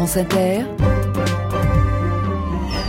France Inter,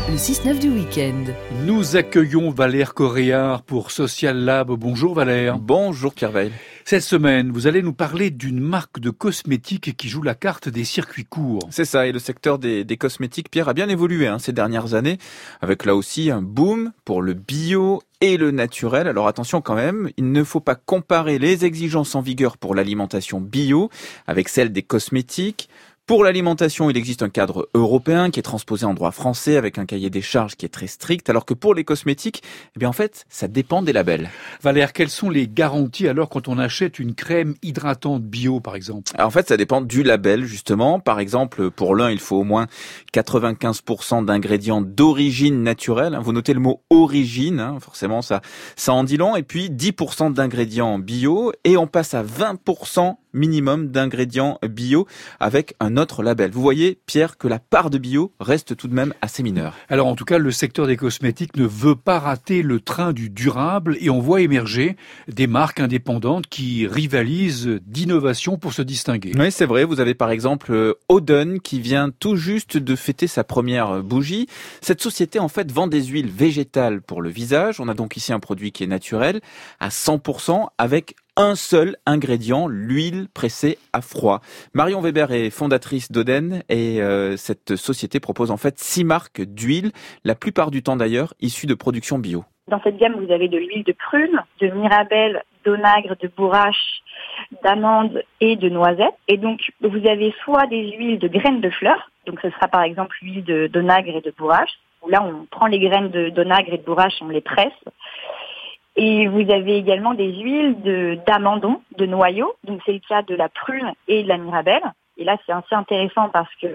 le 6-9 du week-end. Nous accueillons Valère Coréard pour Social Lab. Bonjour Valère. Bonjour Pierre Veil. Cette semaine, vous allez nous parler d'une marque de cosmétiques qui joue la carte des circuits courts. C'est ça, et le secteur des, cosmétiques, Pierre, a bien évolué hein, ces dernières années, avec là aussi un boom pour le bio et le naturel. Alors attention quand même, il ne faut pas comparer les exigences en vigueur pour l'alimentation bio avec celles des cosmétiques. Pour l'alimentation, il existe un cadre européen qui est transposé en droit français avec un cahier des charges qui est très strict, alors que pour les cosmétiques, eh bien en fait, ça dépend des labels. Valère, quelles sont les garanties alors quand on achète une crème hydratante bio par exemple? En fait, ça dépend du label justement. Par exemple, pour l'un, il faut au moins 95% d'ingrédients d'origine naturelle. Vous notez le mot origine, hein, forcément ça ça en dit long. Et puis 10% d'ingrédients bio et on passe à 20% minimum d'ingrédients bio avec un autre label. Vous voyez, Pierre, que la part de bio reste tout de même assez mineure. Alors en tout cas, le secteur des cosmétiques ne veut pas rater le train du durable et on voit émerger des marques indépendantes qui rivalisent d'innovation pour se distinguer. Oui, c'est vrai. Vous avez par exemple euh, Oden qui vient tout juste de fêter sa première bougie. Cette société en fait vend des huiles végétales pour le visage. On a donc ici un produit qui est naturel à 100% avec un seul ingrédient, l'huile pressée à froid. Marion Weber est fondatrice d'Oden et euh, cette société propose en fait six marques d'huile, la plupart du temps d'ailleurs issues de production bio. Dans cette gamme, vous avez de l'huile de prune, de mirabelle, d'onagre, de bourrache, d'amande et de noisette. Et donc, vous avez soit des huiles de graines de fleurs, donc ce sera par exemple l'huile d'onagre et de bourrache, là on prend les graines d'onagre et de bourrache, on les presse, et vous avez également des huiles d'amandon, de, noyaux. Donc c'est le cas de la prune et de la mirabelle. Et là c'est assez intéressant parce que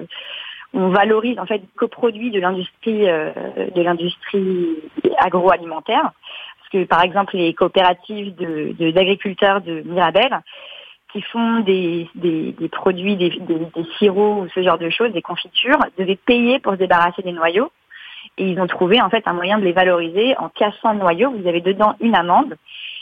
on valorise en fait le coproduit de l'industrie euh, de l'industrie agroalimentaire. Parce que par exemple les coopératives d'agriculteurs de, de, Mirabelle qui font des, des, des produits, des, des, sirops ou ce genre de choses, des confitures, devaient payer pour se débarrasser des noyaux. Et ils ont trouvé en fait un moyen de les valoriser en cassant le noyau. Vous avez dedans une amande.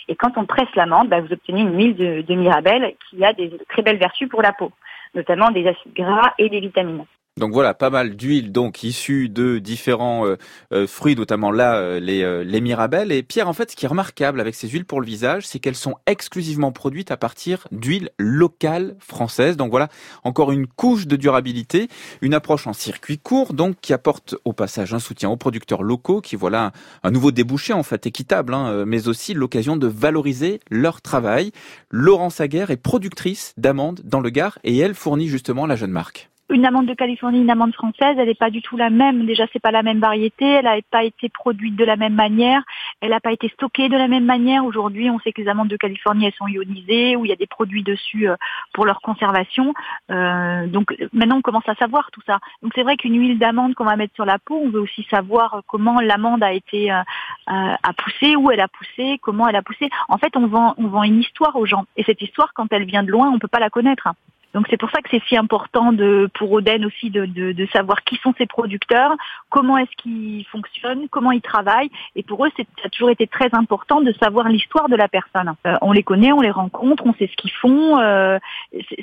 Et quand on presse l'amande, bah, vous obtenez une huile de, de mirabelle qui a des très belles vertus pour la peau, notamment des acides gras et des vitamines. Donc voilà, pas mal d'huile donc issue de différents euh, euh, fruits, notamment là euh, les, les. Et Pierre, en fait, ce qui est remarquable avec ces huiles pour le visage, c'est qu'elles sont exclusivement produites à partir d'huiles locales françaises. Donc voilà, encore une couche de durabilité, une approche en circuit court, donc qui apporte au passage un soutien aux producteurs locaux, qui voilà un, nouveau débouché en fait équitable, hein, mais aussi l'occasion de valoriser leur travail. Laurence Aguerre est productrice d'amandes dans le Gard et elle fournit justement la jeune marque une amande de Californie, une amande française, elle n'est pas du tout la même. Déjà, c'est pas la même variété. Elle n'a pas été produite de la même manière. Elle n'a pas été stockée de la même manière. Aujourd'hui, on sait que les amandes de Californie, elles sont ionisées, où il y a des produits dessus euh, pour leur conservation. Euh, donc maintenant, on commence à savoir tout ça. Donc c'est vrai qu'une huile d'amande qu'on va mettre sur la peau, on veut aussi savoir comment l'amande a été euh, a poussé, où elle a poussé, comment elle a poussé. En fait, on vend on vend une histoire aux gens. Et cette histoire, quand elle vient de loin, on peut pas la connaître. Donc c'est pour ça que c'est si important de, pour Oden aussi de, de, de, savoir qui sont ses producteurs, comment est-ce qu'ils fonctionnent, comment ils travaillent. Et pour eux, ça a toujours été très important de savoir l'histoire de la personne. Euh, on les connaît, on les rencontre, on sait ce qu'ils font. Euh,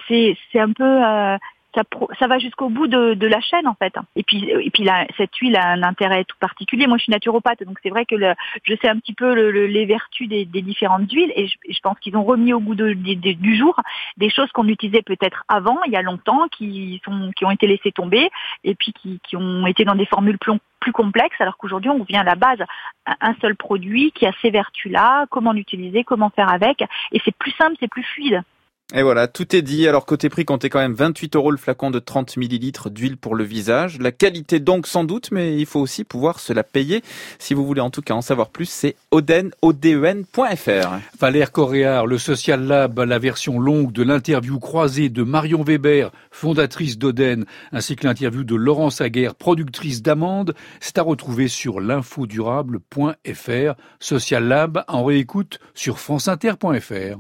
c'est, c'est un peu euh, ça, ça va jusqu'au bout de, de, la chaîne en fait. Et puis, et puis là, cette huile a un intérêt tout particulier. Moi, je suis naturopathe, donc c'est vrai que le, je sais un petit peu le, les vertus des, des, différentes huiles, et je, je pense qu'ils ont remis au goût de, du jour des choses qu'on utilisait peut-être avant, il y a longtemps, qui sont, qui ont été laissées tomber, et puis qui, qui ont été dans des formules plus, plus complexes, alors qu'aujourd'hui, on revient à la base, un seul produit qui a ces vertus-là, comment l'utiliser, comment faire avec, et c'est plus simple, c'est plus fluide. Et voilà, tout est dit. Alors côté prix, comptez quand même 28 euros le flacon de 30 millilitres d'huile pour le visage. La qualité donc sans doute, mais il faut aussi pouvoir se la payer. Si vous voulez en tout cas en savoir plus, c'est oden, oden.fr. Valère Coréard, le Social Lab, la version longue de l'interview croisée de Marion Weber, fondatrice d'Oden, ainsi que l'interview de Laurence Aguerre, productrice d'Amande, c'est à retrouver sur l'infodurable.fr. Social Lab en réécoute sur franceinter.fr.